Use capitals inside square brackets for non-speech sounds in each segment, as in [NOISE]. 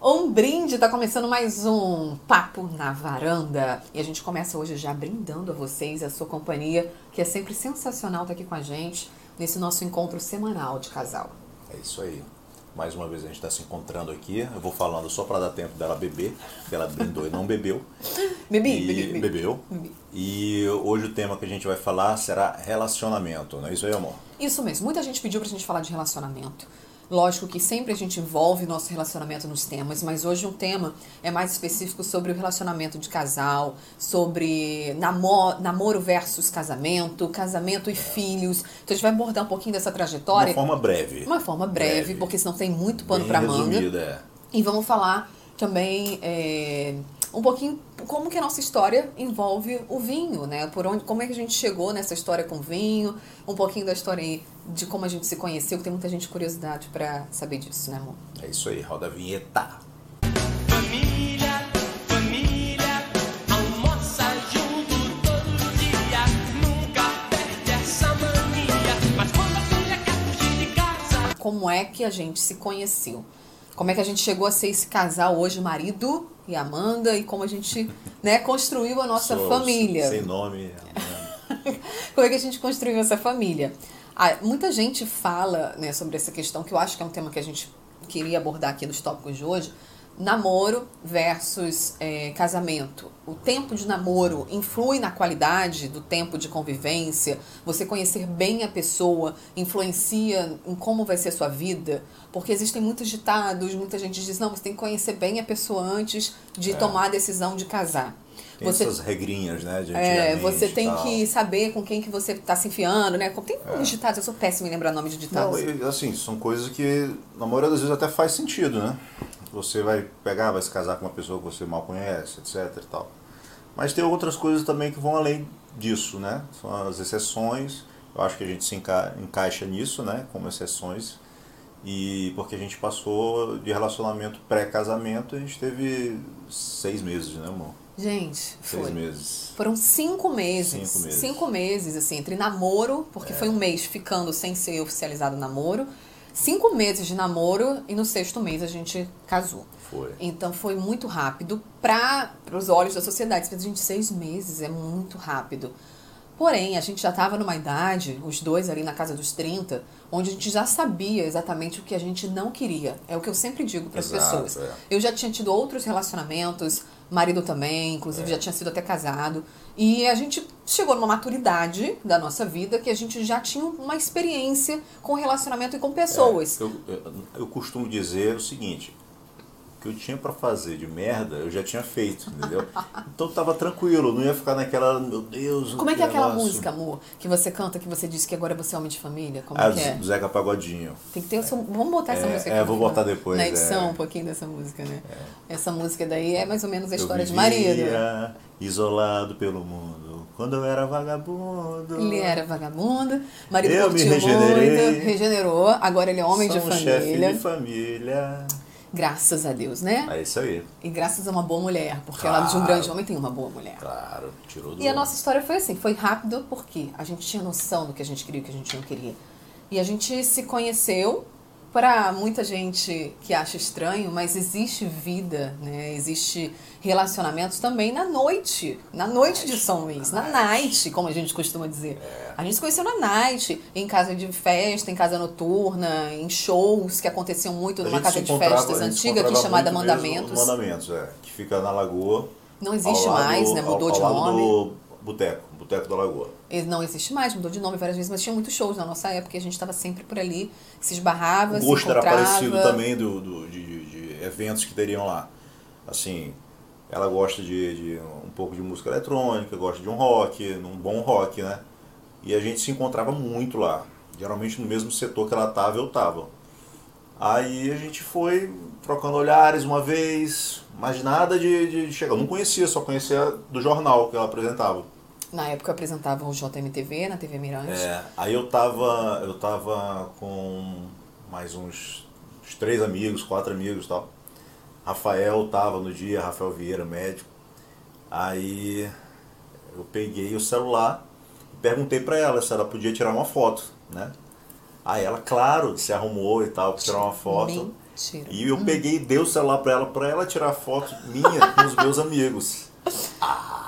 Um brinde, tá começando mais um Papo na Varanda. E a gente começa hoje já brindando a vocês, a sua companhia, que é sempre sensacional estar aqui com a gente nesse nosso encontro semanal de casal. É isso aí. Mais uma vez a gente está se encontrando aqui. Eu vou falando só para dar tempo dela beber, porque ela brindou e não bebeu. [LAUGHS] Bebi, e bebi, bebi. Bebeu. Bebi. E hoje o tema que a gente vai falar será relacionamento, não é isso aí, amor? Isso mesmo. Muita gente pediu pra gente falar de relacionamento. Lógico que sempre a gente envolve nosso relacionamento nos temas, mas hoje um tema é mais específico sobre o relacionamento de casal, sobre namo namoro versus casamento, casamento e filhos. Então a gente vai abordar um pouquinho dessa De trajetória. uma forma breve. Uma forma breve, Breve. porque senão tem muito pano pra manga. é. E vamos falar também é, um pouquinho como que a nossa história envolve o vinho, né? Por onde, como é que a gente chegou nessa história com vinho, um pouquinho da história aí de como a gente se conheceu, que tem muita gente curiosidade pra saber disso, né, amor? É isso aí, roda a vinheta. Família, família, almoça junto todo dia. Nunca perde essa mania. Mas quando a filha quer fugir de casa, Como é que a gente se conheceu? Como é que a gente chegou a ser esse casal hoje, marido e Amanda, e como a gente né, construiu a nossa Sou família. Sem nome. [LAUGHS] Como é que a gente construiu essa família? Ah, muita gente fala né, sobre essa questão, que eu acho que é um tema que a gente queria abordar aqui nos tópicos de hoje. Namoro versus é, casamento. O tempo de namoro influi na qualidade do tempo de convivência? Você conhecer bem a pessoa influencia em como vai ser a sua vida? Porque existem muitos ditados, muita gente diz, não, você tem que conhecer bem a pessoa antes de tomar a decisão de casar. Tem Você essas regrinhas, né? De é, você tem tal. que saber com quem que você tá se enfiando, né? Tem uns ditados, eu sou péssima em lembrar nome de Não, ditados. e, assim, são coisas que na maioria das vezes até faz sentido, né? Você vai pegar, vai se casar com uma pessoa que você mal conhece, etc e tal. Mas tem outras coisas também que vão além disso, né? São as exceções. Eu acho que a gente se enca- encaixa nisso, né? Como exceções. E porque a gente passou de relacionamento pré-casamento, a gente teve seis meses, né, amor? Gente, Seis foi. meses. Foram cinco meses. Cinco meses. Cinco meses, assim, entre namoro, porque foi um mês ficando sem ser oficializado namoro. Cinco meses de namoro e no sexto mês a gente casou. Foi. Então foi muito rápido para os olhos da sociedade. Pensa, gente, seis meses é muito rápido. Porém, a gente já estava numa idade, os dois ali na casa dos 30, onde a gente já sabia exatamente o que a gente não queria. É o que eu sempre digo para as pessoas. é. Eu já tinha tido outros relacionamentos, marido também, inclusive já tinha sido até casado. E a gente chegou numa maturidade da nossa vida que a gente já tinha uma experiência com relacionamento e com pessoas. É, eu, eu, eu costumo dizer o seguinte, o que eu tinha pra fazer de merda, eu já tinha feito, entendeu? [LAUGHS] Então tava tranquilo, não ia ficar naquela, meu Deus, Como é que é aquela música, amor, que você canta, que você disse que agora você é homem de família? Como Ah, é que é? Zeca Pagodinho. Tem que ter o seu... Vamos botar essa É, música é, aqui vou no- botar depois, Na edição, é. um pouquinho dessa música, né? Essa música daí é mais ou menos a Eu história de vivia marido. isolado pelo mundo, quando eu era vagabundo. Ele era vagabundo, marido Eu me regenerei. muito, regenerou, agora ele é homem de Sou chefe família. de família. Graças a Deus, né? É isso aí, E graças a uma boa mulher, porque ao lado de um Claro. grande homem tem uma boa mulher. claro, tirou do... E a nossa história foi assim, foi rápido porque a gente tinha noção do que a gente queria e o que a gente não queria. E a gente se conheceu para muita gente que acha estranho, mas existe vida, né? Existe relacionamentos também na noite, na noite de São Luís, na night, como a gente costuma dizer. A gente se conheceu na night, em casa de festa, em casa noturna, em shows que aconteciam muito numa casa de festas antiga aqui encontrava chamada Mandamentos. Mandamentos, é. Que fica na Lagoa. Não existe mais, né? Mudou ao, de ao nome. lado do Boteco, Boteco da Lagoa. Ele não existe mais, mudou de nome várias vezes, mas tinha muitos shows na nossa época e a gente estava sempre por ali, se esbarrava, O se gosto era encontrava. parecido também do, do- de, de- de eventos que teriam lá. Assim, ela gosta de, de um pouco de música eletrônica, gosta de um rock, um bom rock, né? E a gente se encontrava muito lá. Geralmente no mesmo setor que ela estava, eu estava. Aí a gente foi trocando olhares uma vez, mas nada de, de chegar. Eu não conhecia, só conhecia do jornal que ela apresentava. Na época eu apresentava o JMTV, na TV Mirante. É, aí eu tava, eu tava com mais uns, uns três amigos, quatro amigos e tal. Rafael tava no dia, Rafael Vieira, médico. Aí eu peguei o celular e perguntei pra ela se ela podia tirar uma foto, né? Aí ela, claro, se arrumou e tal, pra tirar uma foto. Mentira. E eu peguei e dei o celular pra ela, pra ela tirar foto minha com os meus amigos. Ah, [LAUGHS]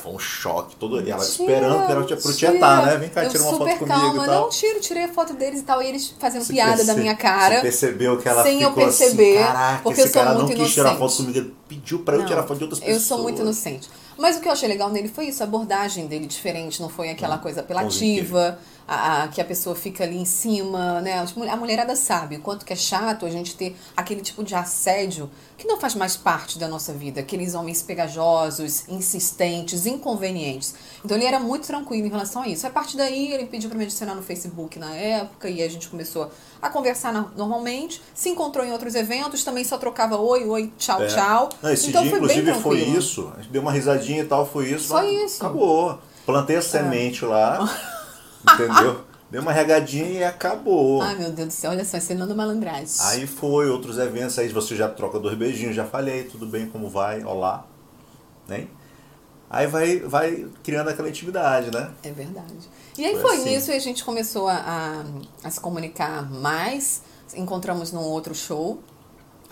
foi um choque. Todo, e ela esperando pra ela eu mentira. tietar, né? Vem cá, Eu tira uma foto comigo calma, e tal. Não, tiro, tirei a foto deles e tal. E eles fazendo piada da perce- minha cara. Você percebeu que ela sem eu ficou perceber, assim, caraca, porque esse eu sou cara não muito quis tirar inocente. foto comigo, ele pediu pra eu Não, tirar foto de outras pessoas. Eu sou muito inocente. Mas o que eu achei legal nele foi isso, a abordagem dele diferente, não foi aquela coisa apelativa, a, a- que a pessoa fica ali em cima, né? A mulherada sabe o quanto que é chato a gente ter aquele tipo de assédio que não faz mais parte da nossa vida, aqueles homens pegajosos, insistentes, inconvenientes. Então ele era muito tranquilo em relação a isso. A partir daí ele pediu para me adicionar no Facebook na época e a gente começou a conversar na- normalmente, se encontrou em outros eventos, também só trocava oi, oi, tchau, É. tchau. Não, esse então dia, foi bem inclusive, foi tranquilo. isso. A gente deu uma risadinha e tal, foi isso. Só mas isso. Acabou. Plantei a semente lá, [LAUGHS] entendeu? Deu uma regadinha e acabou. Ai, meu Deus do céu, olha só, ensinando malandragem. Aí foi, outros eventos, aí você já troca dois beijinhos, já falei, tudo bem, como vai? Olá. Né? Aí vai, vai criando aquela intimidade, né? É verdade. E aí Foi foi assim. nisso e a gente começou a, a, a se comunicar mais. Encontramos num outro show,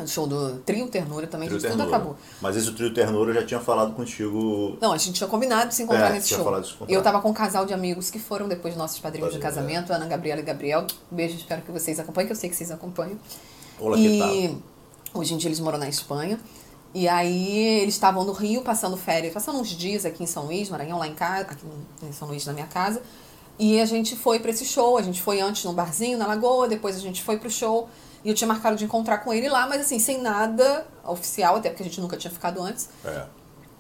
show do Trio Ternura também, Trio gente, tudo Ternura. acabou. Mas esse trio ternura eu já tinha falado contigo. Não, a gente tinha combinado de se encontrar É, nesse show. falado de se encontrar. Eu tava com um casal de amigos que foram depois nossos padrinhos de Padrinhos, é. casamento, Ana Gabriela e Gabriel. Beijo, espero que vocês acompanhem, que eu sei que vocês acompanham. Olá, que tal? E hoje em dia eles moram na Espanha. E aí eles estavam no Rio passando férias, passando uns dias aqui em São Luís, Maranhão, lá em casa, aqui em São Luís, na minha casa. E a gente foi pra esse show, a gente foi antes num barzinho na Lagoa, depois a gente foi pro show. E eu tinha marcado de encontrar com ele lá, mas assim, sem nada oficial, até porque a gente nunca tinha ficado antes. É.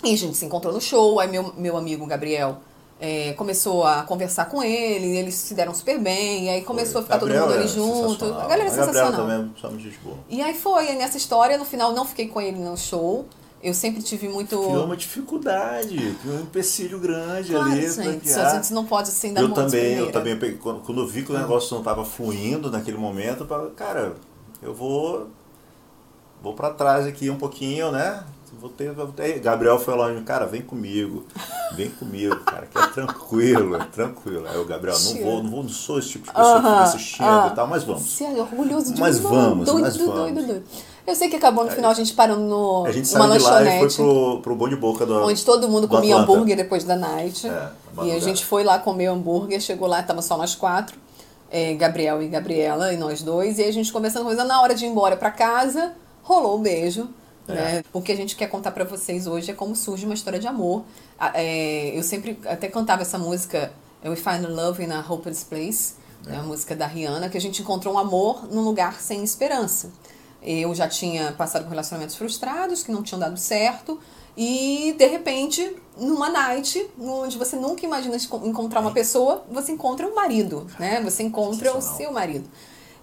E a gente se encontrou no show, aí meu, meu amigo Gabriel é, começou a conversar com ele, eles se deram super bem, e aí começou a ficar Gabriel todo mundo é ali junto. sensacional. A galera é sensacional. também é. E aí foi, aí nessa história, no final não fiquei com ele no show. Eu sempre tive muito. Criou uma dificuldade, criou um empecilho grande Claro, ali. gente, pra a gente não pode assim dar eu também, eu também peguei- quando, quando eu vi que o negócio não estava fluindo naquele momento, eu falei, cara, eu vou vou para trás aqui um pouquinho, né? Vou ter, vou ter. Gabriel foi lá, cara, vem comigo, vem comigo, cara, que é tranquilo, é tranquilo. Aí o Gabriel, não vou, não vou, não sou esse tipo de pessoa que fica assistindo ah. e tal, mas vamos. Você é orgulhoso de Mas mim, vamos, doido, mas doido, vamos. doido, doido. Eu sei que acabou no final a gente parando no, A gente numa saiu de lá e foi pro, pro Bom de Boca do Onde todo mundo do comia Atlanta. hambúrguer depois da night. É, e a gente foi lá comer hambúrguer, chegou lá, tava só nós quatro. É, Gabriel e Gabriela, e nós dois. E a gente conversando, conversando. Na hora de ir embora pra casa, rolou o beijo. É. Né? O que a gente quer contar pra vocês hoje é como surge uma história de amor. É, eu sempre até cantava essa música, We Find Love in a Hopeless Place, É. né, a música da Rihanna, que a gente encontrou um amor num lugar sem esperança. Eu já tinha passado por relacionamentos frustrados que não tinham dado certo. E, de repente, numa night, onde você nunca imagina encontrar uma pessoa, você encontra um marido, né? Você encontra o seu marido.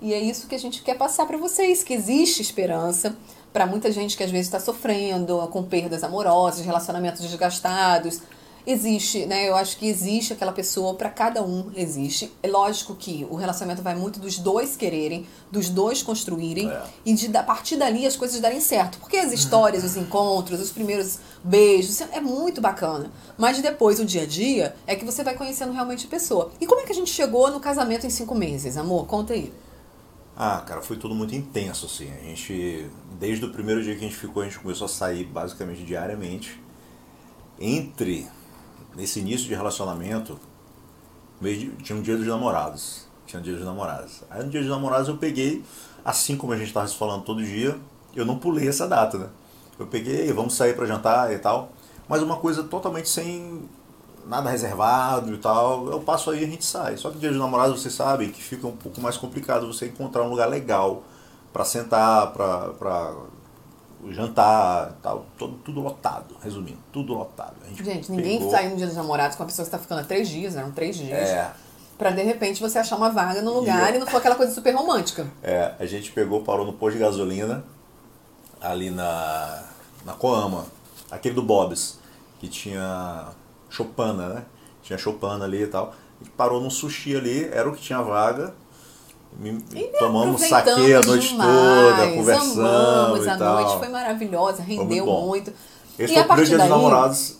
E é isso que a gente quer passar para vocês, que existe esperança para muita gente que às vezes está sofrendo com perdas amorosas, relacionamentos desgastados. Existe, né? Eu acho que existe aquela pessoa para cada um existe. É lógico que o relacionamento vai muito dos dois quererem, dos dois construírem É. e de a partir dali as coisas darem certo. Porque as histórias, os encontros, os primeiros beijos, é muito bacana. Mas depois, o dia a dia, é que você vai conhecendo realmente a pessoa. E como é que a gente chegou no casamento em cinco meses, amor? Conta aí. Ah, cara, foi tudo muito intenso, assim. A gente, desde o primeiro dia que a gente ficou, a gente começou a sair basicamente diariamente. Entre, nesse início de relacionamento, de- tinha um dia dos namorados. Tinha um dia dos namorados. Aí no dia dos namorados eu peguei, assim como a gente estava se falando todo dia, eu não pulei essa data, né? Eu peguei, vamos sair para jantar e tal. Mas uma coisa totalmente sem nada reservado e tal. Eu passo aí e a gente sai. Só que dia dos namorados vocês sabem que fica um pouco mais complicado você encontrar um lugar legal para sentar, para jantar e tal. Tudo, tudo lotado, resumindo, tudo lotado. A Gente, ninguém pegou- sai no dia dos namorados com uma pessoa que está ficando há três dias, eram três dias. É, Pra de repente você achar uma vaga no lugar E- e não for aquela coisa super romântica. É, a gente pegou, parou no posto de gasolina, ali na, na Coama, aquele do Bob's, que tinha Chopana, né? Tinha Chopana ali e tal. A gente parou num sushi ali, era o que tinha vaga. Tomamos saque a noite demais, toda, conversamos amamos e a tal. noite, foi maravilhosa, rendeu bom. muito. Esse e foi a partir daí, dos namorados,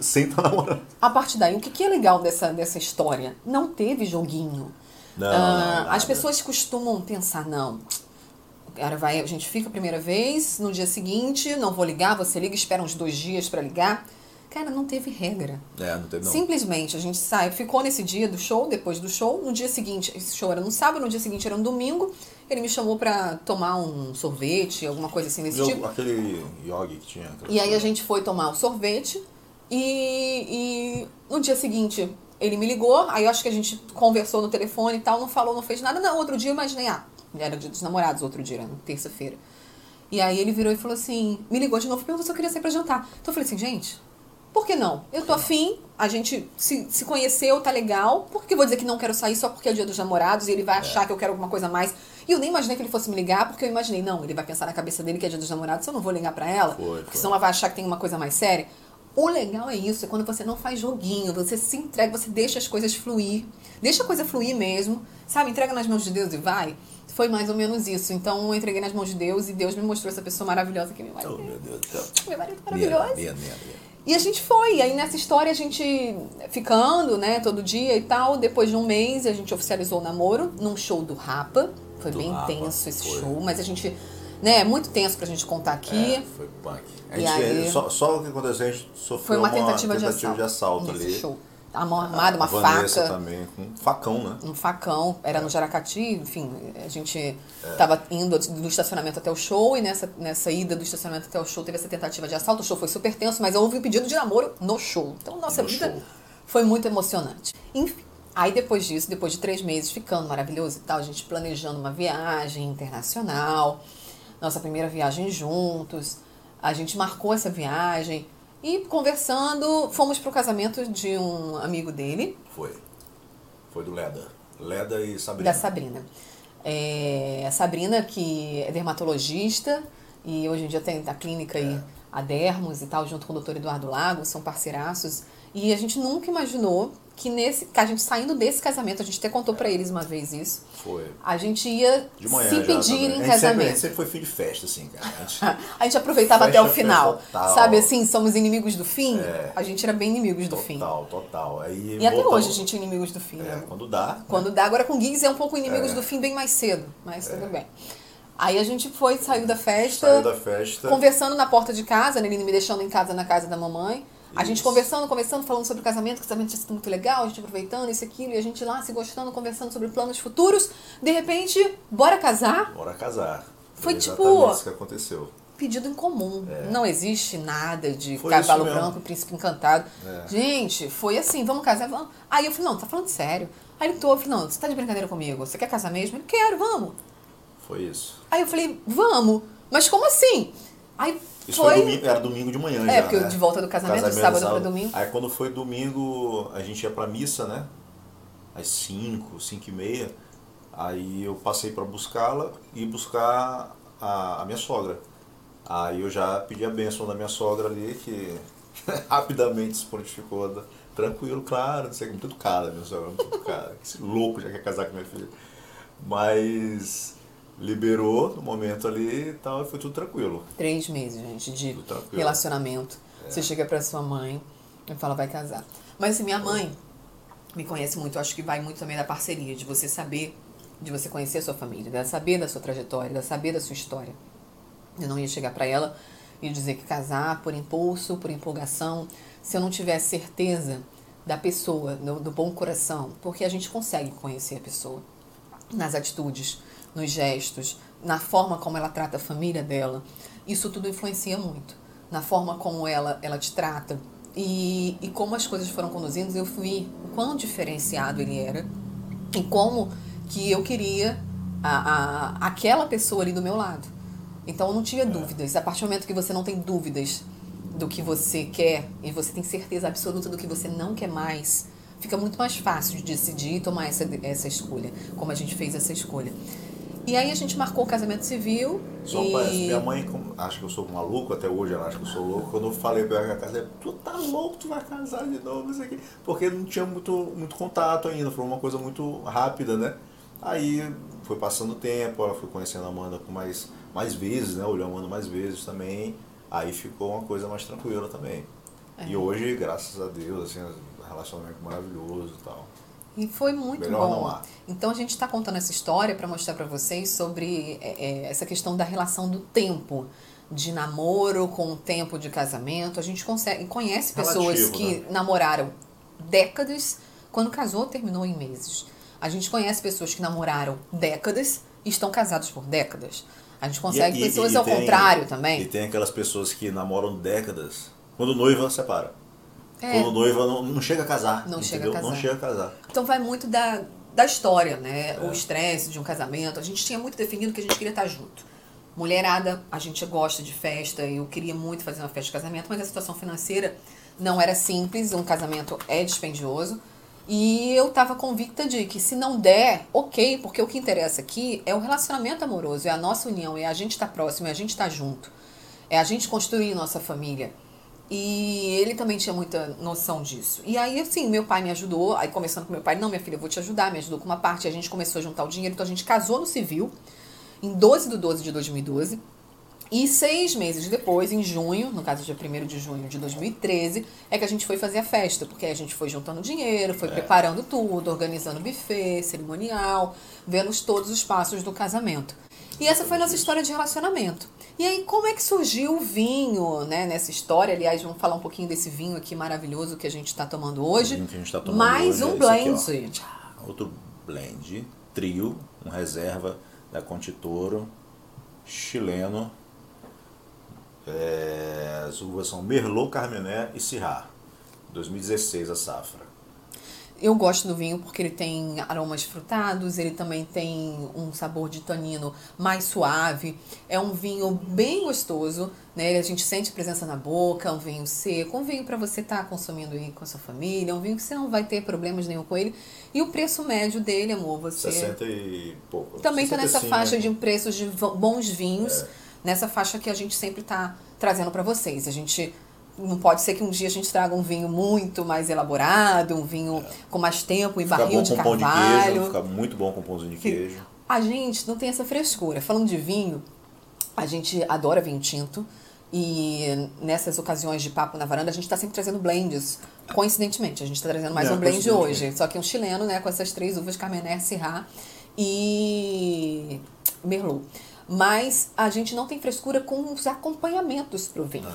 sem estar [LAUGHS] namorando. a partir daí, o que, que é legal dessa, dessa história? Não teve joguinho. Não, Ah, não, as pessoas costumam pensar, não, Cara, vai, a gente fica a primeira vez, no dia seguinte, não vou ligar, você liga, espera uns dois dias pra ligar. Cara, não teve regra. É, não teve não. Simplesmente a gente sai, ficou nesse dia do show, depois do show, no dia seguinte, esse show era no sábado, no dia seguinte era no domingo, ele me chamou pra tomar um sorvete, alguma coisa assim desse Eu- tipo. Aquele yogi que tinha. E aí a gente foi tomar o sorvete e, e no dia seguinte ele me ligou, aí eu acho que a gente conversou no telefone e tal, não falou, não fez nada. Não, outro dia eu imaginei, ah, era dia dos namorados, outro dia, era na terça-feira. E aí ele virou e falou assim, me ligou de novo, perguntou se eu queria sair pra jantar. Então eu falei assim, gente, por que não? Eu tô afim, a gente se, se conheceu, tá legal. Por que eu vou dizer que não quero sair só porque é dia dos namorados e ele vai achar que eu quero alguma coisa a mais? E eu nem imaginei que ele fosse me ligar, porque eu imaginei, não, ele vai pensar na cabeça dele que é dia dos namorados, eu não vou ligar pra ela, Foi, porque foi. senão ela vai achar que tem uma coisa mais séria. O legal é isso, é quando você não faz joguinho, você se entrega, você deixa as coisas fluir. Deixa a coisa fluir mesmo, sabe? Entrega nas mãos de Deus e vai. Foi mais ou menos isso. Então eu entreguei nas mãos de Deus e Deus me mostrou essa pessoa maravilhosa que é meu marido. Oh, meu Deus do céu. Meu marido maravilhoso. minha, minha, minha. E a gente foi. E aí nessa história a gente ficando, né, todo dia e tal. Depois de um mês a gente oficializou o namoro num show do Rapa. Foi Do bem Rapa, tenso esse foi. show, mas a gente, né, é muito tenso pra gente contar aqui. É, foi punk. A E gente, aí- só, só o que aconteceu, a gente sofreu Foi uma tentativa, de assalto. de assalto nesse ali. show. A mão armada, uma Vanessa faca. também, com um facão, né? um facão, É. era no Jaracati, enfim, a gente tava indo do estacionamento até o show e nessa, nessa ida do estacionamento até o show teve essa tentativa de assalto, o show foi super tenso, mas houve um pedido de namoro no show. Então, nossa No vida show. foi muito emocionante. Enfim, aí depois disso, depois de três meses ficando maravilhoso e tal, a gente planejando uma viagem internacional, nossa primeira viagem juntos, a gente marcou essa viagem e conversando, fomos pro casamento de um amigo dele, Foi. Foi do Leda. Leda e Sabrina. da Sabrina. É, a Sabrina, que é dermatologista e hoje em dia tem a clínica aí, a Dermos e tal, junto com o doutor Eduardo Lago, são parceiraços. E a gente nunca imaginou que nesse que a gente saindo desse casamento, a gente até contou pra eles uma vez isso, Foi. a gente ia De manhã se pedir também. em gente sempre, a casamento. gente sempre foi fim de festa, assim, cara. A gente, [LAUGHS] A gente aproveitava até o final. total. Sabe assim, somos inimigos do fim? É. A gente era bem inimigos do fim. total, total. Aí E até voltamos- hoje a gente é inimigos do fim. É, né? quando dá. Quando dá, agora com gigs é um pouco inimigos É. do fim bem mais cedo, mas tudo bem. Aí a gente foi, saiu da festa, Saiu da festa. conversando na porta de casa, né? Ele me deixando em casa na casa da mamãe. A gente conversando, conversando, falando sobre o casamento, que o casamento tinha sido muito legal, a gente aproveitando isso, aquilo, e a gente lá se gostando, conversando sobre planos futuros. De repente, bora casar? Bora casar. Foi exatamente tipo- isso que aconteceu. Pedido em comum. Não existe nada de É. Foi cavalo branco, príncipe encantado. É. Gente, foi assim, vamos casar, vamos. Aí eu falei, não, tá falando sério. Aí ele tô, eu falei, não, você tá de brincadeira comigo? Você quer casar mesmo? Ele, quero, vamos. Foi isso. Aí eu falei, vamos. Mas como assim? Aí Isso foi. domingo, era domingo de manhã É, já, porque eu né? de volta do casamento, de sábado pra domingo. Aí quando foi domingo, a gente ia pra missa, né? Às 5, 5 e meia. Aí eu passei pra buscá-la e buscar a, a minha sogra. Aí eu já pedi a bênção da minha sogra ali, que [LAUGHS] rapidamente se prontificou. da- Tranquilo, claro, não sei, muito educada, minha sogra, muito educada. Esse louco já quer casar com minha filha. Mas liberou no momento ali e tal, e foi tudo tranquilo. Três meses, gente, de relacionamento. É. Você chega pra sua mãe e fala, vai casar. Mas assim, minha mãe me conhece muito, eu acho que vai muito também da parceria, de você saber, de você conhecer a sua família, de saber da sua trajetória, de saber da sua história. Eu não ia chegar pra ela e dizer que casar por impulso, por empolgação, se eu não tivesse certeza da pessoa, do, do bom coração, porque a gente consegue conhecer a pessoa nas atitudes, nos gestos, na forma como ela trata a família dela. Isso tudo influencia muito. Na forma como ela, ela te trata. E, e como as coisas foram conduzidas, eu vi o quão diferenciado ele era e como que eu queria a, a, aquela pessoa ali do meu lado. Então eu não tinha dúvidas. A partir do momento que você não tem dúvidas do que você quer e você tem certeza absoluta do que você não quer mais, fica muito mais fácil de decidir e tomar essa, essa escolha, como a gente fez essa escolha. E aí a gente marcou o casamento civil Só e... parece, minha mãe acha que eu sou maluco, até hoje ela acha que eu sou louco. Quando eu falei pra ela casar, tu tá louco, tu vai casar de novo, isso aqui. Porque não tinha muito, muito contato ainda, foi uma coisa muito rápida, né? Aí foi passando o tempo, ela foi conhecendo a Amanda com mais, mais vezes, né? Olhou a Amanda mais vezes também. Aí ficou uma coisa mais tranquila também. É. E hoje, graças a Deus, assim, relacionamento maravilhoso e tal. E foi muito Melhor bom. Então a gente está contando essa história para mostrar para vocês sobre é, é, essa questão da relação do tempo de namoro com o tempo de casamento. A gente consegue, conhece pessoas Relativo, que né? namoraram décadas, quando casou terminou em meses. A gente conhece pessoas que namoraram décadas e estão casados por décadas. A gente consegue E- e- pessoas e ao tem- contrário E também. tem aquelas pessoas que namoram décadas. Quando noiva, separa. É. Quando noiva, não, não chega a casar. Não chega entendeu? a casar. Não chega a casar. Então vai muito da, da história, né? É. O estresse de um casamento. A gente tinha muito definido que a gente queria estar junto. Mulherada, a gente gosta de festa, eu queria muito fazer uma festa de casamento, mas a situação financeira não era simples, um casamento é dispendioso. E eu estava convicta de que se não der, ok, porque o que interessa aqui é o relacionamento amoroso, é a nossa união, é a gente estar próximo, é a gente estar junto, é a gente construir nossa família. E ele também tinha muita noção disso. E aí, assim, meu pai me ajudou. Aí, conversando com meu pai, não, minha filha, eu vou te ajudar. Me ajudou com uma parte. A gente começou a juntar o dinheiro. Então, a gente casou no civil, em 12 de 12 de 2012. E seis meses depois, em junho, no caso, dia 1 de junho de 2013, é que a gente foi fazer a festa. Porque a gente foi juntando dinheiro, foi preparando tudo, organizando buffet, cerimonial, vendo todos os passos do casamento. E essa foi a nossa história de relacionamento. E aí, como é que surgiu o vinho, né, nessa história? Aliás, vamos falar um pouquinho desse vinho aqui maravilhoso que a gente está tomando hoje. O vinho que a gente tá tomando Mais hoje um é blend. aqui. Outro blend, trio, um reserva da Contitoro, chileno. É, as uvas são Merlot, Carmené e Syrah. 2016 a safra. Eu gosto do vinho porque ele tem aromas frutados, ele também tem um sabor de tanino mais suave. É um vinho bem gostoso, né? A gente sente presença na boca, é um vinho seco, um vinho para você estar consumindo aí com a sua família, um vinho que você não vai ter problemas nenhum com ele. E o preço médio dele, amor, você 60 e pouco. também está nessa 65, faixa né? de preços de bons vinhos, É. nessa faixa que a gente sempre está trazendo para vocês. A gente não pode ser que um dia a gente traga um vinho muito mais elaborado, um vinho com mais tempo e Fica barril bom de com pão de carvalho. queijo, fica muito bom com pãozinho de Que- queijo. A gente não tem essa frescura. Falando de vinho, a gente adora vinho tinto. E nessas ocasiões de papo na varanda, a gente está sempre trazendo blends. Coincidentemente, a gente está trazendo mais É, um blend hoje. Só que um chileno, né? Com essas três uvas, Carmener, Syrah e Merlot. Mas a gente não tem frescura com os acompanhamentos pro vinho.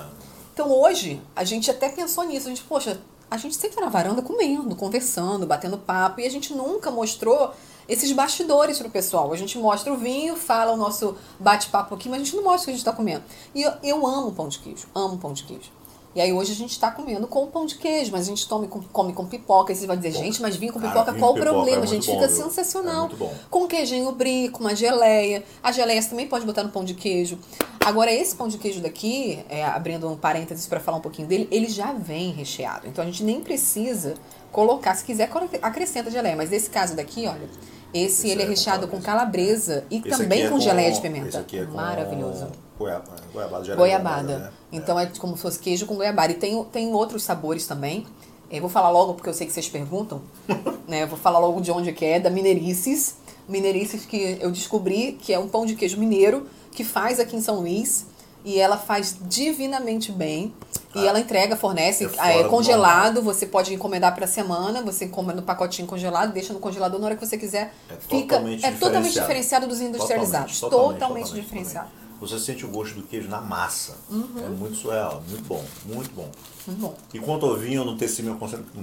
Então hoje, a gente até pensou nisso. A gente, poxa, a gente sempre na varanda comendo, conversando, batendo papo. E a gente nunca mostrou esses bastidores pro pessoal. A gente mostra o vinho, fala o nosso bate-papo aqui, mas a gente não mostra o que a gente tá comendo. E eu, eu amo pão de queijo, amo pão de queijo. E aí hoje a gente tá comendo com pão de queijo, mas a gente tome com, come com pipoca. E você vai dizer, gente, mas vinho com pipoca, qual com o pipoca problema? é gente bom, fica viu? sensacional. É muito bom. Com queijinho brie, com uma geleia. A geleia você também pode botar no pão de queijo. Agora, esse pão de queijo daqui, é, abrindo um parênteses para falar um pouquinho dele, ele já vem recheado. Então a gente nem precisa colocar, se quiser, acrescenta geleia. Mas nesse caso daqui, olha, esse, Esse ele é é com recheado com calabresa. e Esse também é com geleia de esse pimenta. aqui é com Maravilhoso. Goiaba, goiabada, Goiabada. né? Então é como se fosse queijo com goiabada. E tem, tem outros sabores também. Eu vou falar logo porque eu sei que vocês perguntam. [LAUGHS] né? Eu vou falar logo de onde que é, da Mineirices. Mineirices que eu descobri que é um pão de queijo mineiro que faz aqui em São Luís. E ela faz divinamente bem. E Ah, ela entrega, fornece é é fora do congelado. Você pode encomendar para semana. Você encomenda no pacotinho congelado, deixa no congelador na hora que você quiser. É Fica, totalmente é totalmente diferenciado. diferenciado dos industrializados. Totalmente, diferenciado. totalmente. Você sente o gosto do queijo na massa. É muito surreal, muito bom, muito bom. Muito bom. E quanto ao vinho, eu não teci meu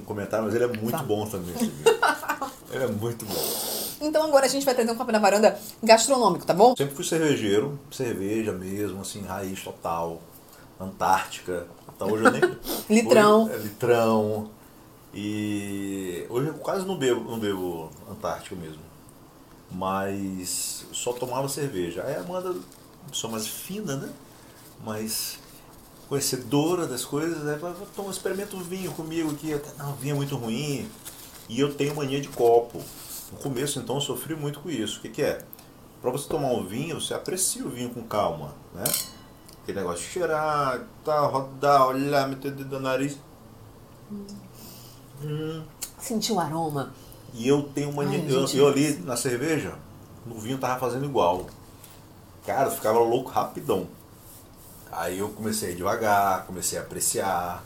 comentário, mas ele é muito Tá. bom também, esse vinho. [LAUGHS] ele é muito bom. Então agora a gente vai trazer um papo na varanda gastronômico, tá bom? Sempre fui cervejeiro, cerveja mesmo, assim, raiz total, Antártica. Então hoje eu nem. [LAUGHS] Litrão. Hoje, é, litrão. E hoje eu quase não bebo, não bebo Antártica mesmo. Mas só tomava cerveja. Aí a Amanda, pessoa mais fina, né? Mas conhecedora das coisas, fala, toma, experimenta o vinho comigo aqui. Não, vinho é muito ruim. E eu tenho mania de copo. No começo, então, eu sofri muito com isso. O que, que é? Para você tomar um vinho, você aprecia o vinho com calma, né? Aquele negócio de cheirar, tá, rodar, olhar, meter o dedo no nariz. Hum. Sentiu o aroma. E eu tenho mania. Ai, eu, gente, eu ali na cerveja, no vinho tava fazendo igual. Cara, eu ficava louco rapidão. Aí eu comecei devagar, comecei a apreciar.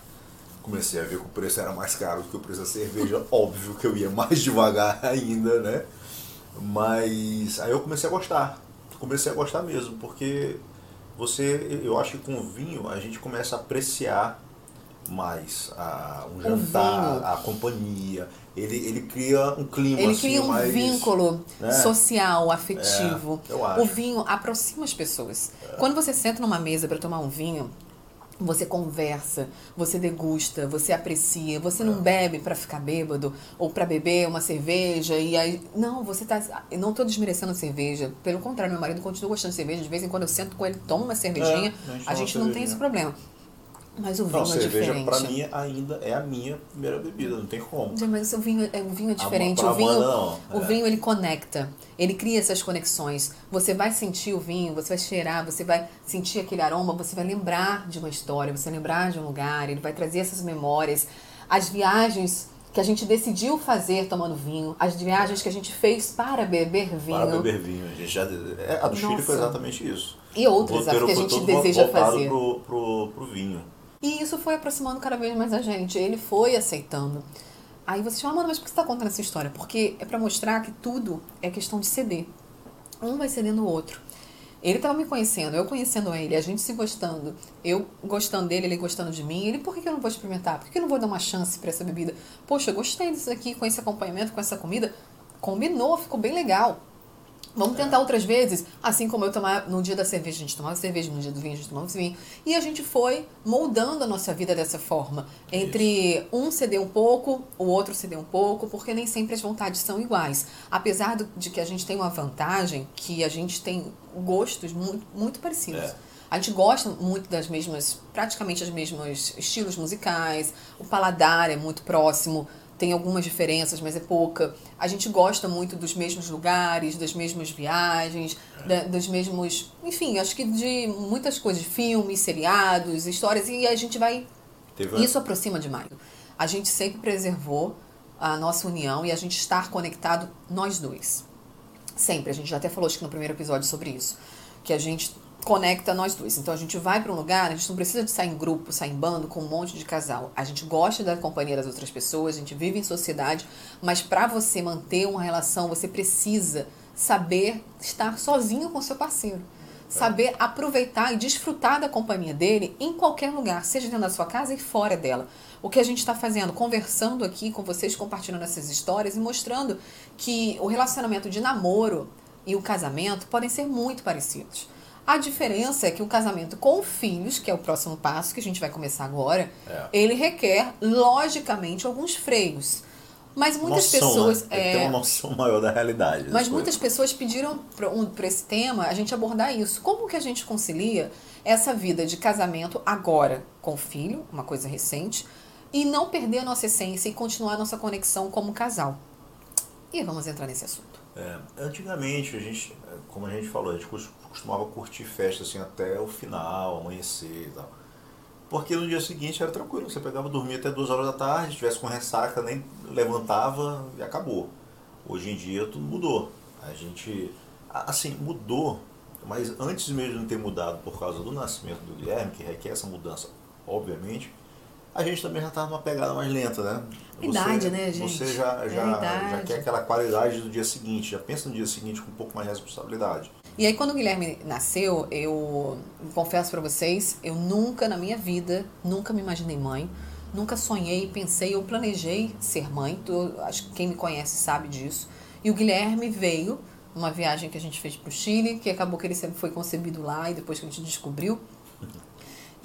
comecei a ver que o preço era mais caro do que o preço da cerveja, [LAUGHS] óbvio que eu ia mais devagar [LAUGHS] ainda, né? Mas aí eu comecei a gostar. Comecei a gostar mesmo, porque você, eu acho que com o vinho a gente começa a apreciar mais a, um jantar, a companhia. Ele, ele cria um clima Ele assim, cria um mais, vínculo né? social, afetivo. É, eu acho. O vinho aproxima as pessoas. Quando você senta numa mesa para tomar um vinho, você conversa, você degusta, você aprecia, você É. não bebe para ficar bêbado ou para beber uma cerveja e aí não, você tá não tô desmerecendo a cerveja, pelo contrário, meu marido continua gostando de cerveja, de vez em quando eu sento com ele, tomo uma cervejinha, É, a gente não tem esse problema. Mas o vinho Não, é cerveja diferente. pra mim ainda é a minha primeira bebida, não tem como. Mas o vinho, é- o vinho é A- diferente. pra O vinho, Amanda, não. o É. vinho ele conecta. Ele cria essas conexões. Você vai sentir o vinho, você vai cheirar, você vai sentir aquele aroma, você vai lembrar de uma história, você vai lembrar de um lugar, ele vai trazer essas memórias. As viagens que a gente decidiu fazer tomando vinho, as viagens que a gente fez para beber vinho. Para beber vinho. A, gente já, é, a do Chile foi Nossa. exatamente isso. E outras, que a gente deseja fazer. Pro, pro, pro vinho. E isso foi aproximando cada vez mais a gente. Ele foi aceitando. Aí você fala, mano, mas por que você tá contando essa história? Porque é pra mostrar que tudo é questão de ceder. Um vai cedendo o outro. Ele tava me conhecendo, eu conhecendo ele, a gente se gostando, eu gostando dele, ele gostando de mim. Ele, por que eu não vou experimentar? Por que eu não vou dar uma chance pra essa bebida? Poxa, eu gostei disso aqui, com esse acompanhamento, com essa comida. Combinou, ficou bem legal. Vamos tentar outras vezes, assim como eu tomar no dia da cerveja, a gente tomava cerveja, no dia do vinho a gente tomava vinho. E a gente foi moldando a nossa vida dessa forma. Entre um ceder um pouco, o outro ceder um pouco, porque nem sempre as vontades são iguais. Apesar de que a gente tem uma vantagem, que a gente tem gostos muito, muito parecidos. É. A gente gosta muito das mesmas, praticamente os mesmos estilos musicais, o paladar é muito próximo, tem algumas diferenças, mas é pouca. A gente gosta muito dos mesmos lugares, das mesmas viagens, da- dos mesmos. Enfim, acho que de muitas coisas, filmes, seriados, histórias, e a gente vai Teve isso aproxima demais. A gente sempre preservou a nossa união e a gente estar conectado, nós dois. Sempre. A gente já até falou, acho que no primeiro episódio sobre isso. Que a gente conecta nós dois. Então a gente vai para um lugar, a gente não precisa de sair em grupo, sair em bando com um monte de casal. A gente gosta da companhia das outras pessoas, a gente vive em sociedade, mas para você manter uma relação, você precisa saber estar sozinho com seu parceiro. Saber aproveitar e desfrutar da companhia dele em qualquer lugar, seja dentro da sua casa e fora dela. O que a gente está fazendo? Conversando aqui com vocês, compartilhando essas histórias e mostrando que o relacionamento de namoro e o casamento podem ser muito parecidos. A diferença é que o casamento com filhos, que é o próximo passo que a gente vai começar agora, É. ele requer, logicamente, alguns freios. Mas muitas noção, pessoas. Né? Tem que ter uma noção maior da realidade. Mas muitas pessoas pediram para um, esse tema a gente abordar isso. Como que a gente concilia essa vida de casamento agora com o filho, uma coisa recente, e não perder a nossa essência e continuar a nossa conexão como casal? E vamos entrar nesse assunto. É, antigamente, a gente, como a gente falou, a gente cos- costumava curtir festa assim até o final, amanhecer e tal. Porque no dia seguinte era tranquilo, você pegava, dormia até duas horas da tarde, se tivesse com ressaca, nem levantava e acabou. Hoje em dia tudo mudou. A gente, assim, mudou, mas antes mesmo de não ter mudado por causa do nascimento do Guilherme, que requer essa mudança, obviamente, a gente também já estava numa pegada mais lenta, né? Idade, né, gente? Você já, É já, a já quer aquela qualidade do dia seguinte, já pensa no dia seguinte com um pouco mais de responsabilidade. E aí, quando o Guilherme nasceu, eu confesso pra vocês, eu nunca na minha vida, nunca me imaginei mãe, nunca sonhei, pensei, eu planejei ser mãe. Acho que quem me conhece sabe disso. E o Guilherme veio numa viagem que a gente fez pro Chile, que acabou que ele sempre foi concebido lá e depois que a gente descobriu.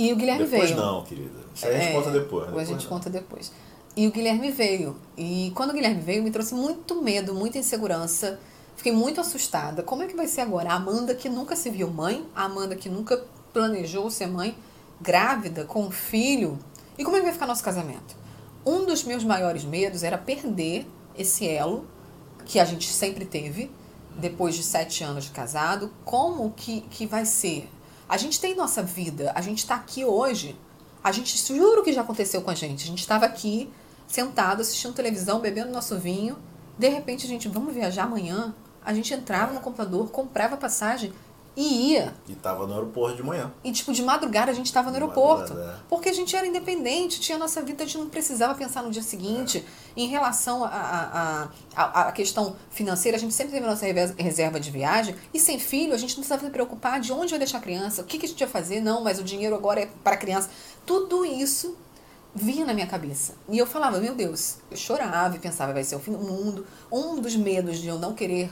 E o Guilherme depois veio. não, querida. Isso aí a gente É, conta depois. depois a gente não. conta depois. E o Guilherme veio. E quando o Guilherme veio, me trouxe muito medo, muita insegurança. Fiquei muito assustada. Como é que vai ser agora? A Amanda que nunca se viu mãe, a Amanda que nunca planejou ser mãe, grávida, com um filho. E como é que vai ficar nosso casamento? Um dos meus maiores medos era perder esse elo que a gente sempre teve, depois de sete anos de casado. Como que, que vai ser? A gente tem nossa vida, a gente está aqui hoje. A gente, juro que já aconteceu com a gente. A gente estava aqui, sentado, assistindo televisão, bebendo nosso vinho. De repente, a gente, vamos viajar amanhã. A gente entrava no computador, comprava passagem E ia. E tava no aeroporto de manhã. E, tipo, de madrugada a gente estava no De aeroporto. é. Porque a gente era independente, tinha a nossa vida, a gente não precisava pensar no dia seguinte. Em relação à a, a, a, a questão financeira, a gente sempre teve a nossa reserva de viagem. E sem filho, a gente não precisava se preocupar de onde vai deixar a criança, o que, que a gente vai fazer. Não, mas o dinheiro agora é para a criança. Tudo isso vinha na minha cabeça. E eu falava, meu Deus, eu chorava e pensava, vai ser o fim do mundo. Um dos medos de eu não querer,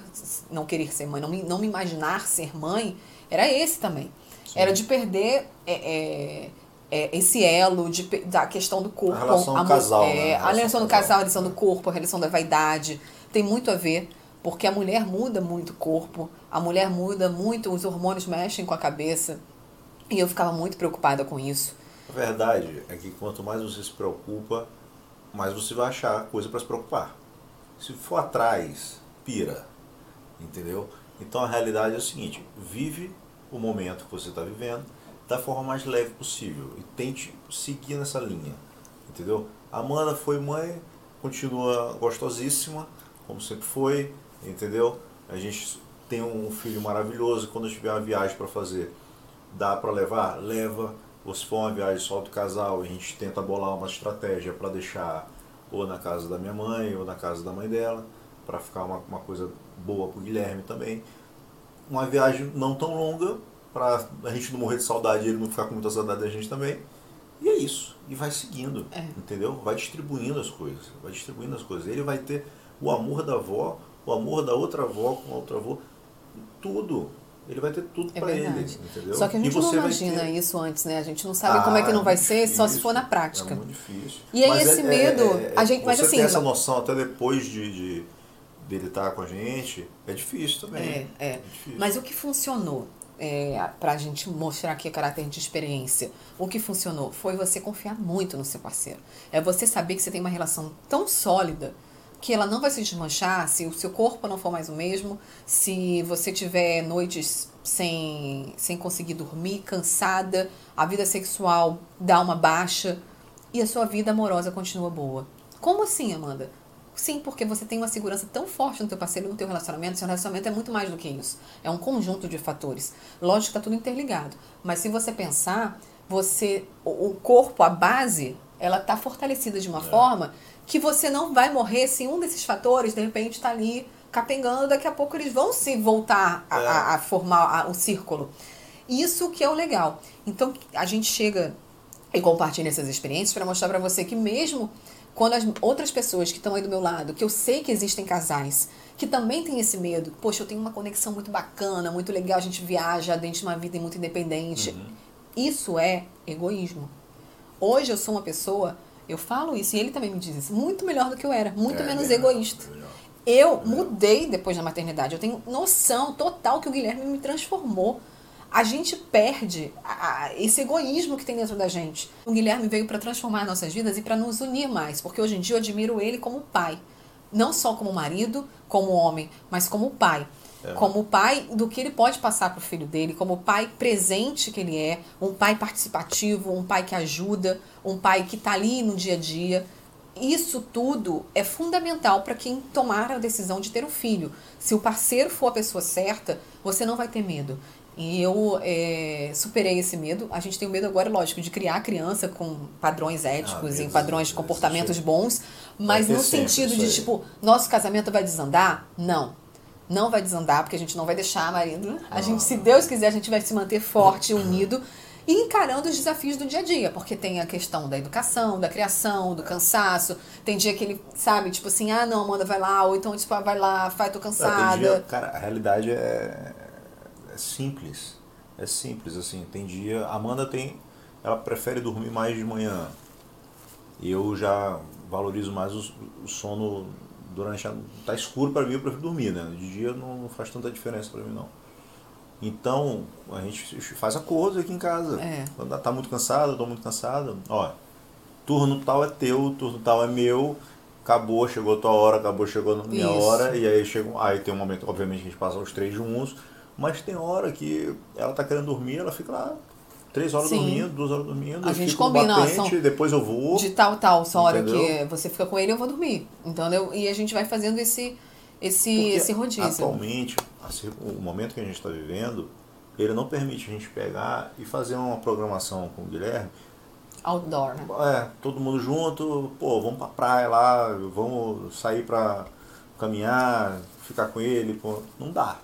não querer ser mãe, não me, não me imaginar ser mãe, era esse também. Era de perder é, é, é, esse elo de, da questão do corpo. A relação do casal, é, né? A A relação relação do do casal. casal, a relação do corpo, a relação da vaidade. Tem muito a ver, porque a mulher muda muito o corpo, a mulher muda muito, os hormônios mexem com a cabeça. E eu ficava muito preocupada com isso. A verdade é que quanto mais você se preocupa, mais você vai achar coisa para se preocupar. Se for atrás, pira. Entendeu? Então a realidade é o seguinte: vive o momento que você está vivendo da forma mais leve possível e tente seguir nessa linha. Entendeu? Amanda foi mãe, continua gostosíssima, como sempre foi, entendeu? A gente tem um filho maravilhoso. Quando tiver uma viagem para fazer, dá para levar? Leva. Ou se for uma viagem só do casal, a gente tenta bolar uma estratégia para deixar ou na casa da minha mãe ou na casa da mãe dela, para ficar uma, uma coisa boa pro Guilherme também. Uma viagem não tão longa, para a gente não morrer de saudade e ele não ficar com muita saudade da gente também. E é isso. E vai seguindo, É. entendeu? Vai distribuindo as coisas. Vai distribuindo as coisas. Ele vai ter o amor da avó, o amor da outra avó com a outra avó, tudo. Ele vai ter tudo É para ele, entendeu? Só que a gente não imagina ter- isso antes, né? A gente não sabe como é que Ah, não vai ser, só se difícil. for na prática. É muito difícil. E aí Mas esse medo, a gente- mas você assim, ter essa noção até depois de, de dele estar com a gente, é difícil também. É, é. difícil. Mas o que funcionou, é, pra gente mostrar aqui a caráter de experiência, o que funcionou foi você confiar muito no seu parceiro. É você saber que você tem uma relação tão sólida que ela não vai se desmanchar se o seu corpo não for mais o mesmo, se você tiver noites sem, sem conseguir dormir, cansada, a vida sexual dá uma baixa e a sua vida amorosa continua boa. Como assim, Amanda? Sim, porque você tem uma segurança tão forte no teu parceiro, no teu relacionamento. Seu relacionamento é muito mais do que isso. É um conjunto de fatores. Lógico que está tudo interligado. Mas se você pensar, você o corpo, a base, ela está fortalecida de uma forma que você não vai morrer se um desses fatores, de repente, está ali capengando. Daqui a pouco eles vão se voltar a, É. a- a formar o círculo. Isso que é o legal. Então, a gente chega e compartilha essas experiências para mostrar para você que mesmo quando as outras pessoas que estão aí do meu lado, que eu sei que existem casais que também têm esse medo, poxa, eu tenho uma conexão muito bacana, muito legal, a gente viaja dentro de uma vida muito independente. Isso é egoísmo. Hoje eu sou uma pessoa, eu falo isso e ele também me diz isso, muito melhor do que eu era, muito É, menos é, egoísta. é. Eu mudei depois da maternidade. Eu tenho noção total que o Guilherme me transformou. A gente perde a- a- esse egoísmo que tem dentro da gente. O Guilherme veio para transformar nossas vidas e para nos unir mais, porque hoje em dia eu admiro ele como pai, não só como marido, como homem, mas como pai. É. Como pai do que ele pode passar para o filho dele, como pai presente que ele é, um pai participativo, um pai que ajuda, um pai que está ali no dia a dia. Isso tudo é fundamental para quem tomar a decisão de ter um filho. Se o parceiro for a pessoa certa, você não vai ter medo. E eu é, superei esse medo. A gente tem o medo agora, lógico, de criar a criança com padrões éticos Ah, e padrões de comportamentos bons, mas no sentido de tipo, nosso casamento vai desandar? Não. Não vai desandar, porque a gente não vai deixar marido. A gente, se Deus quiser, a gente vai se manter forte, unido e encarando os desafios do dia a dia, porque tem a questão da educação, da criação, do cansaço. Tem dia que ele, sabe, tipo assim, ah, não, Amanda, vai lá, ou então, tipo, ah, vai lá, vai, tô tem cansada. dia- cara, a realidade é, é simples. É simples, assim. Tem dia. A Amanda tem. Ela prefere dormir mais de manhã. E eu já valorizo mais o, o sono durante a. Tá escuro para mim, eu prefiro dormir, né? De dia não, não faz tanta diferença para mim, não. Então, a gente faz acordo aqui em casa. É. Quando tá muito cansado, eu tô muito cansado. Ó, turno tal é teu, turno tal é meu. Acabou, chegou a tua hora, acabou, chegou a minha Isso. hora. E aí chega, aí tem um momento, obviamente, que a gente passa os três juntos. Mas tem hora que ela tá querendo dormir, ela fica lá três horas Sim. dormindo, duas horas dormindo. A gente combina, batente, são- depois eu vou. de tal, tal, essa hora que você fica com ele, eu vou dormir. Entendeu? E a gente vai fazendo esse, esse, Porque esse rodízio. Atualmente, assim, o momento que a gente está vivendo, ele não permite a gente pegar e fazer uma programação com o Guilherme Outdoor, né? é, todo mundo junto, pô, vamos pra praia lá, vamos sair pra caminhar, ficar com ele, pô. Não dá.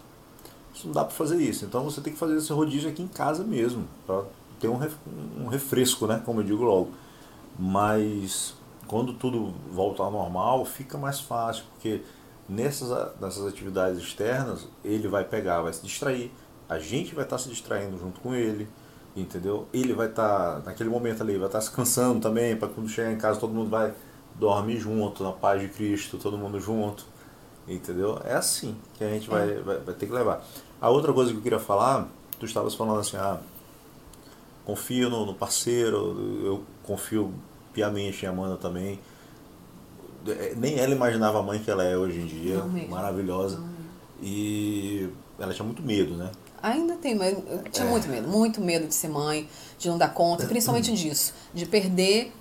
Isso não dá pra fazer isso. Então você tem que fazer esse rodízio aqui em casa mesmo, pra ter um, um refresco, né? Como eu digo logo. Mas quando tudo volta ao normal, fica mais fácil, porque nessas, nessas atividades externas, ele vai pegar, vai se distrair, a gente vai estar se distraindo junto com ele, entendeu? Ele vai estar, naquele momento ali, vai estar se cansando também, para quando chegar em casa todo mundo vai dormir junto, na paz de Cristo, todo mundo junto, entendeu? É assim que a gente vai, vai, vai ter que levar. A outra coisa que eu queria falar, tu estavas falando assim, ah, confio no, no parceiro, eu confio piamente em Amanda também. É, Nem ela imaginava a mãe que ela é hoje em dia, maravilhosa. E ela tinha muito medo, né? Ainda tem, mas eu tinha É. muito medo, muito medo de ser mãe, de não dar conta, principalmente disso, de perder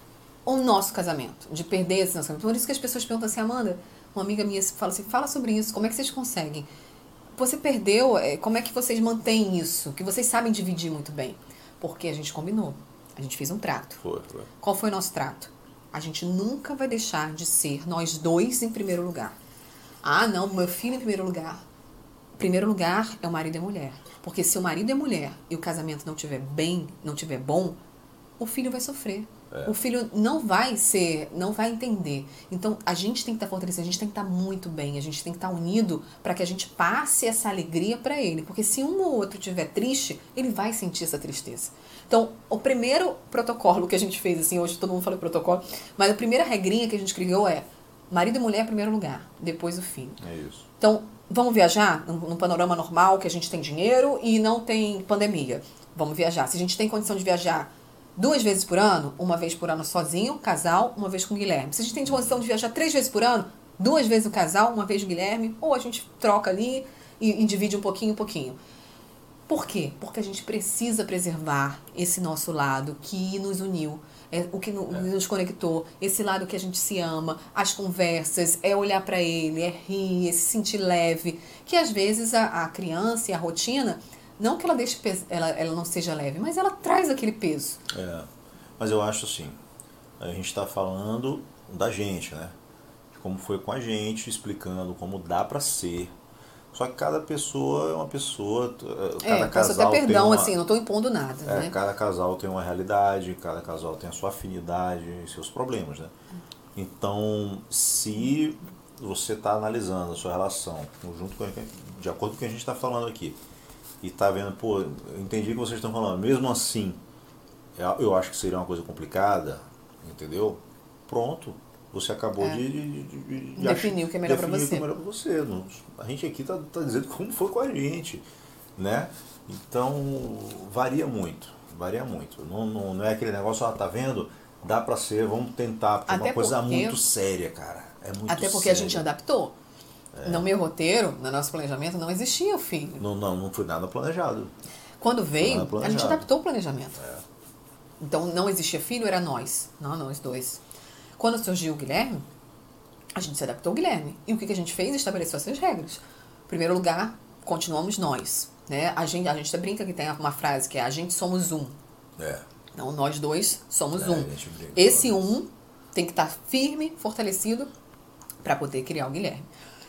o nosso casamento, de perder esse nosso casamento. Por isso que as pessoas perguntam assim, Amanda, uma amiga minha fala assim, fala sobre isso, como é que vocês conseguem? Você perdeu, é, como é que vocês mantêm isso? Que vocês sabem dividir muito bem. Porque a gente combinou, a gente fez um trato. Foi, foi. Qual foi o nosso trato? A gente nunca vai deixar de ser nós dois em primeiro lugar. Ah, não, meu filho em primeiro lugar. Primeiro lugar é o marido e a mulher. Porque se o marido é mulher e o casamento não tiver bem, não tiver bom, o filho vai sofrer. O filho não vai ser, não vai entender. Então a gente tem que estar fortalecido, a gente tem que estar muito bem, a gente tem que estar unido para que a gente passe essa alegria para ele. Porque se um ou outro estiver triste, ele vai sentir essa tristeza. Então, o primeiro protocolo que a gente fez, assim, hoje todo mundo fala protocolo, mas a primeira regrinha que a gente criou é marido e mulher em primeiro lugar, depois o filho. É isso. Então, vamos viajar num panorama normal, que a gente tem dinheiro e não tem pandemia. Vamos viajar. Se a gente tem condição de viajar duas vezes por ano, uma vez por ano sozinho, casal, uma vez com o Guilherme. Se a gente tem condição de viajar três vezes por ano, duas vezes o casal, uma vez o Guilherme, ou a gente troca ali e, e divide um pouquinho, um pouquinho. Por quê? Porque a gente precisa preservar esse nosso lado que nos uniu, é o que no- nos conectou, esse lado que a gente se ama, as conversas, é olhar para ele, é rir, é se sentir leve, que às vezes a, a criança e a rotina, não que ela deixe pes- ela, ela não seja leve, mas ela traz aquele peso. É, mas eu acho assim, a gente está falando da gente, né? De como foi com a gente, explicando como dá para ser. Só que cada pessoa é uma pessoa, eh, cada é, casal até perdão, tem uma, assim, não estou impondo nada, é, né? cada casal tem uma realidade, cada casal tem a sua afinidade e seus problemas, né? Então, se você está analisando a sua relação, junto com, de acordo com o que a gente está falando aqui, e está vendo, pô, eu entendi o que vocês estão falando, mesmo assim, eu- eu acho que seria uma coisa complicada, entendeu? Pronto, você acabou É. de, de, de- de Definir o que é melhor que você. é melhor pra você. A gente aqui está tá dizendo como foi com a gente, né? Então, varia muito, varia muito. Não, não, não é aquele negócio, ah, tá vendo? Dá pra ser, vamos tentar, porque é uma coisa porque- muito séria, cara. É muito Até porque a gente adaptou. É. No meu roteiro, no nosso planejamento, não existia o filho. Não, não, não foi nada planejado. Quando veio, Nada a gente planejado. adaptou o planejamento. Então não existia filho, era nós. Não, nós dois. Quando surgiu o Guilherme, a gente se adaptou ao Guilherme. E o que que a gente fez? Estabeleceu essas regras. Em primeiro lugar, continuamos nós. Né? A, gente, a gente até brinca que tem uma frase que é a gente somos um. É. Então nós dois somos É, um. Esse um tem que estar firme, fortalecido para poder criar o Guilherme.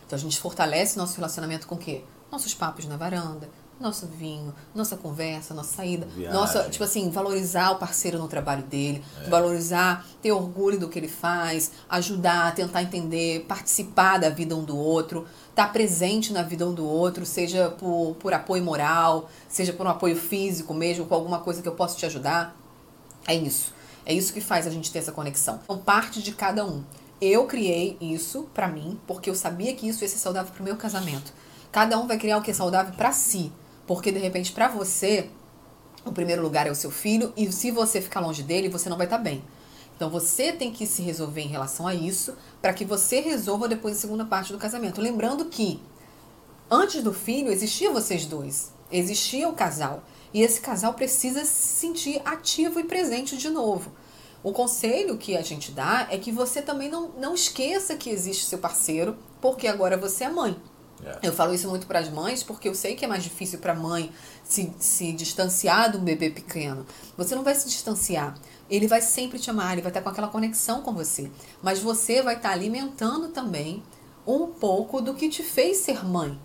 Então a gente fortalece nosso relacionamento com o quê? Nossos papos na varanda, nosso vinho, nossa conversa, nossa saída, Viagem. nossa, tipo assim, valorizar o parceiro no trabalho dele, É. valorizar, ter orgulho do que ele faz, ajudar, tentar entender, participar da vida um do outro, estar presente na vida um do outro, seja por, por apoio moral, seja por um apoio físico mesmo, com alguma coisa que eu possa te ajudar. É isso. É isso que faz a gente ter essa conexão. Então, parte de cada um. Eu criei isso pra mim, porque eu sabia que isso ia ser saudável pro meu casamento. Cada um vai criar o que é saudável pra si. Porque, de repente, pra você, o primeiro lugar é o seu filho, e se você ficar longe dele, você não vai estar bem. Então, você tem que se resolver em relação a isso, para que você resolva depois a segunda parte do casamento. Lembrando que antes do filho existia vocês dois, existia o casal. E esse casal precisa se sentir ativo e presente de novo. O conselho que a gente dá é que você também não, não esqueça que existe seu parceiro, porque agora você é mãe. É. Eu falo isso muito para as mães porque eu sei que é mais difícil para a mãe se, se distanciar do bebê pequeno. Você não vai se distanciar. Ele vai sempre te amar, ele vai estar com aquela conexão com você. Mas você vai estar alimentando também um pouco do que te fez ser mãe.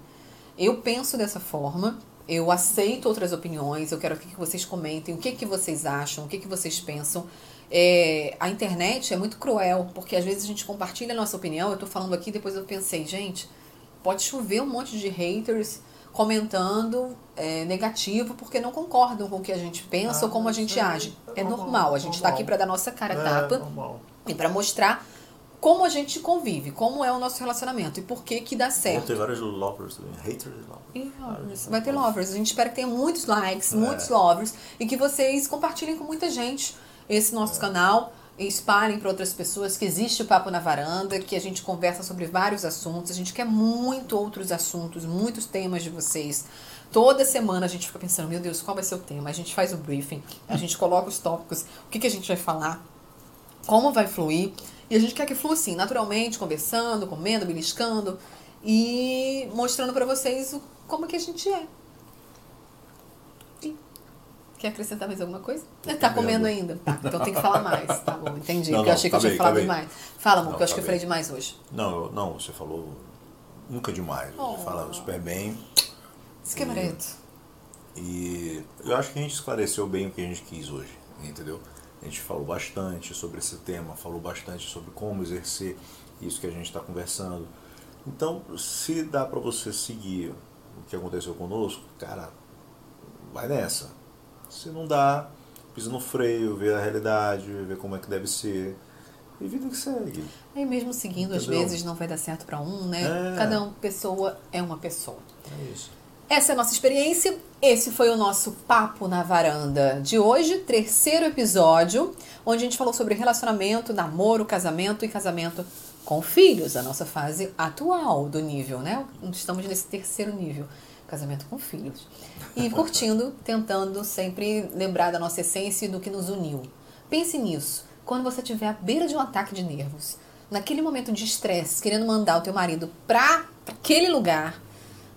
Eu penso dessa forma, eu aceito outras opiniões, eu quero que vocês comentem o que, que vocês acham, o que, que vocês pensam. É, a internet é muito cruel, porque às vezes a gente compartilha a nossa opinião. Eu tô falando aqui, depois eu pensei, gente, pode chover um monte de haters comentando é, negativo porque não concordam com o que a gente pensa Ah, ou como a gente é- age. é É normal, normal, a gente tá normal. aqui para dar nossa cara É, tapa normal. e para mostrar como a gente convive, como é o nosso relacionamento e por que que dá Vão certo. ter vários lovers também. Haters e lovers. E lovers. Vai ter lovers. A gente espera que tenha muitos likes, muitos lovers e que vocês compartilhem com muita gente esse nosso canal espalhem para outras pessoas que existe o Papo na Varanda, que a gente conversa sobre vários assuntos. A gente quer muito outros assuntos, muitos temas de vocês. Toda semana a gente fica pensando, meu Deus, qual vai ser o tema? A gente faz o briefing, a gente coloca os tópicos, o que, que a gente vai falar, como vai fluir. E a gente quer que flua assim, naturalmente, conversando, comendo, beliscando e mostrando pra vocês o, como que a gente é. E- Quer acrescentar mais alguma coisa? Tá comendo ainda? Tá, então tem que falar mais. Tá bom, entendi. Não, porque eu não, achei que tá eu tinha bem, falado tá demais. Fala, amor, Não, que eu acho tá que eu falei demais hoje. Não, não, você falou nunca demais. Você Oh. fala super bem. Que é preto. E eu acho que a gente esclareceu bem o que a gente quis hoje, entendeu? A gente falou bastante sobre esse tema, falou bastante sobre como exercer isso que a gente está conversando. Então, se dá para você seguir o que aconteceu conosco, cara, vai nessa. Se não dá, pisa no freio, vê a realidade, vê como é que deve ser. E vida que segue. Aí mesmo seguindo, às Entendeu? vezes não vai dar certo pra um, né? É. Cada um, pessoa é uma pessoa. É isso. Essa é a nossa experiência. Esse foi o nosso Papo na Varanda de hoje, terceiro episódio, onde a gente falou sobre relacionamento, namoro, casamento e casamento com filhos, a nossa fase atual do nível, né? Estamos nesse terceiro nível, casamento com filhos. E curtindo, tentando sempre lembrar da nossa essência e do que nos uniu. Pense nisso. Quando você estiver à beira de um ataque de nervos, naquele momento de estresse, querendo mandar o teu marido para aquele lugar,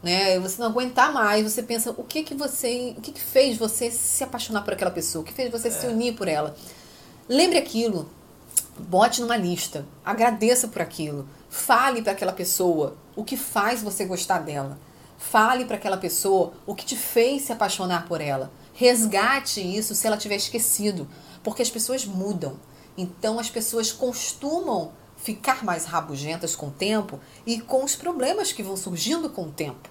né? Você não aguentar mais, você pensa o que que você, o que que fez você se apaixonar por aquela pessoa, o que fez você se unir por ela. Lembre aquilo, bote numa lista, agradeça por aquilo, fale para aquela pessoa o que faz você gostar dela. Fale para aquela pessoa o que te fez se apaixonar por ela. Resgate isso se ela tiver esquecido, porque as pessoas mudam. Então as pessoas costumam ficar mais rabugentas com o tempo e com os problemas que vão surgindo com o tempo.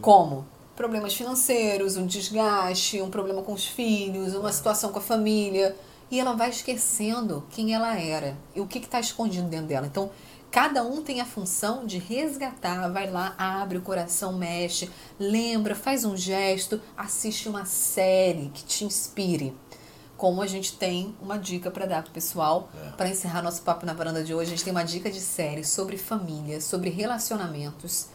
Como problemas financeiros, um desgaste, um problema com os filhos, uma situação com a família. E ela vai esquecendo quem ela era e o que está escondido dentro dela. Então, cada um tem a função de resgatar. Vai lá, abre o coração, mexe, lembra, faz um gesto, assiste uma série que te inspire. Como a gente tem uma dica para dar pro pessoal, É. para encerrar nosso papo na varanda de hoje, a gente tem uma dica de série sobre família, sobre relacionamentos,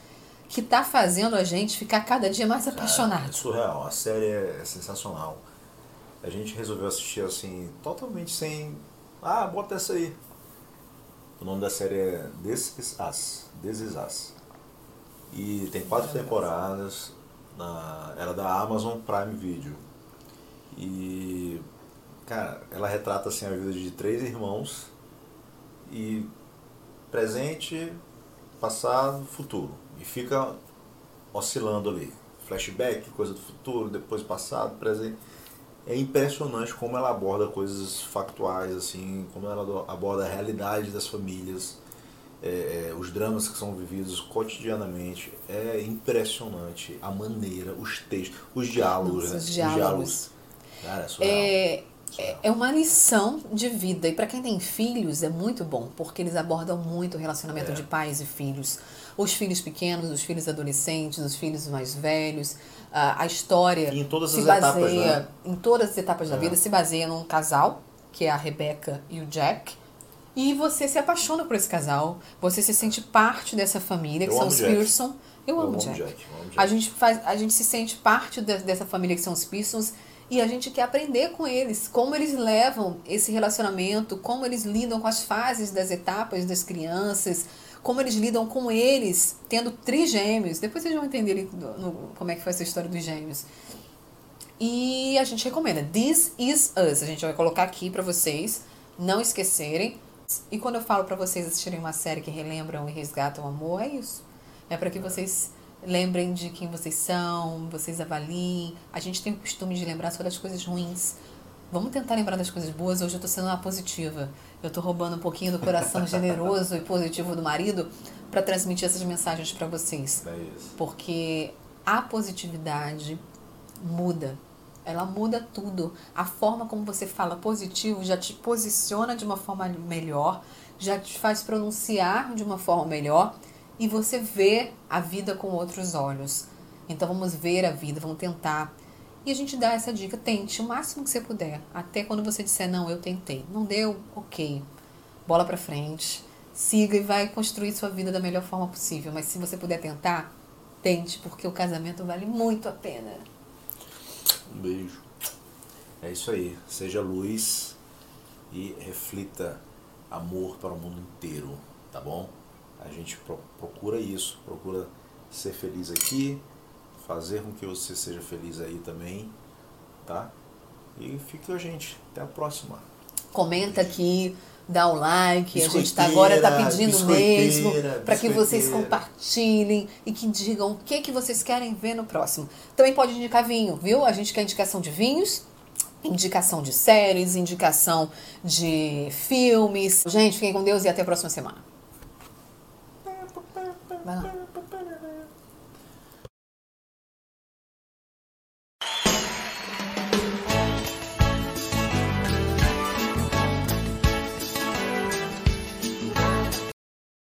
que tá fazendo a gente ficar cada dia mais É apaixonado. surreal, a série é sensacional. A gente resolveu assistir assim, totalmente sem. Ah, bota essa aí. O nome da série é This Is Us. This Is Us. E tem quatro temporadas. Na, ela é da Amazon Prime Video. E. Cara, ela retrata assim a vida de três irmãos. E presente, passado, futuro. E fica oscilando ali. Flashback, coisa do futuro, depois passado, presente. É impressionante como ela aborda coisas factuais, assim, como ela aborda a realidade das famílias, é, é, os dramas que são vividos cotidianamente. É impressionante a maneira, os textos, os diálogos, Nossa, né? os diálogos. Cara, é surreal. É, Surreal. é uma lição de vida. E para quem tem filhos, é muito bom, porque eles abordam muito o relacionamento É. de pais e filhos. Os filhos pequenos, os filhos adolescentes, os filhos mais velhos. A, história E em todas se as etapas, baseia, né? em todas as etapas da É. vida, se baseia num casal, que é a Rebecca e o Jack. E você se apaixona por esse casal, você se sente parte dessa família, que Eu são os Jack. Pearson. Eu, Eu amo amo Jack. Jack, eu amo Jack. A gente, faz, a gente se sente parte de- dessa família que são os Pearsons e a gente quer aprender com eles, como eles levam esse relacionamento, como eles lidam com as fases das etapas das crianças, como eles lidam com eles tendo trigêmeos. Depois vocês vão entender como é que foi essa história dos gêmeos. E a gente recomenda. This is us. A gente vai colocar aqui pra vocês não esquecerem. E quando eu falo pra vocês assistirem uma série que relembram e resgatam o amor, é isso. É para que vocês lembrem de quem vocês são, vocês avaliem. A gente tem o costume de lembrar só das coisas ruins. Vamos tentar lembrar das coisas boas. Hoje eu tô sendo uma positiva. Eu tô roubando um pouquinho do coração generoso e positivo do marido para transmitir essas mensagens para vocês É isso. porque a positividade muda. Ela muda tudo. A forma como você fala positivo já te posiciona de uma forma melhor, já te faz pronunciar de uma forma melhor e você vê a vida com outros olhos. Então vamos ver a vida, vamos tentar. E a gente dá essa dica, tente o máximo que você puder. Até quando você disser, não, eu tentei. Não deu? Ok. Bola pra frente. Siga e vai construir sua vida da melhor forma possível. Mas se você puder tentar, tente, porque o casamento vale muito a pena. Um beijo. É isso aí. Seja luz e reflita amor para o mundo inteiro, tá bom? A gente pro- procura isso, procura ser feliz aqui, fazer com que você seja feliz aí também, tá? E fique com a gente. Até a próxima. Comenta aqui, dá o like. A gente tá agora tá pedindo mesmo para que vocês compartilhem e que digam o que que vocês querem ver no próximo. Também pode indicar vinho, viu? A gente quer indicação de vinhos, indicação de séries, indicação de filmes. Gente, fiquem com Deus e até a próxima semana.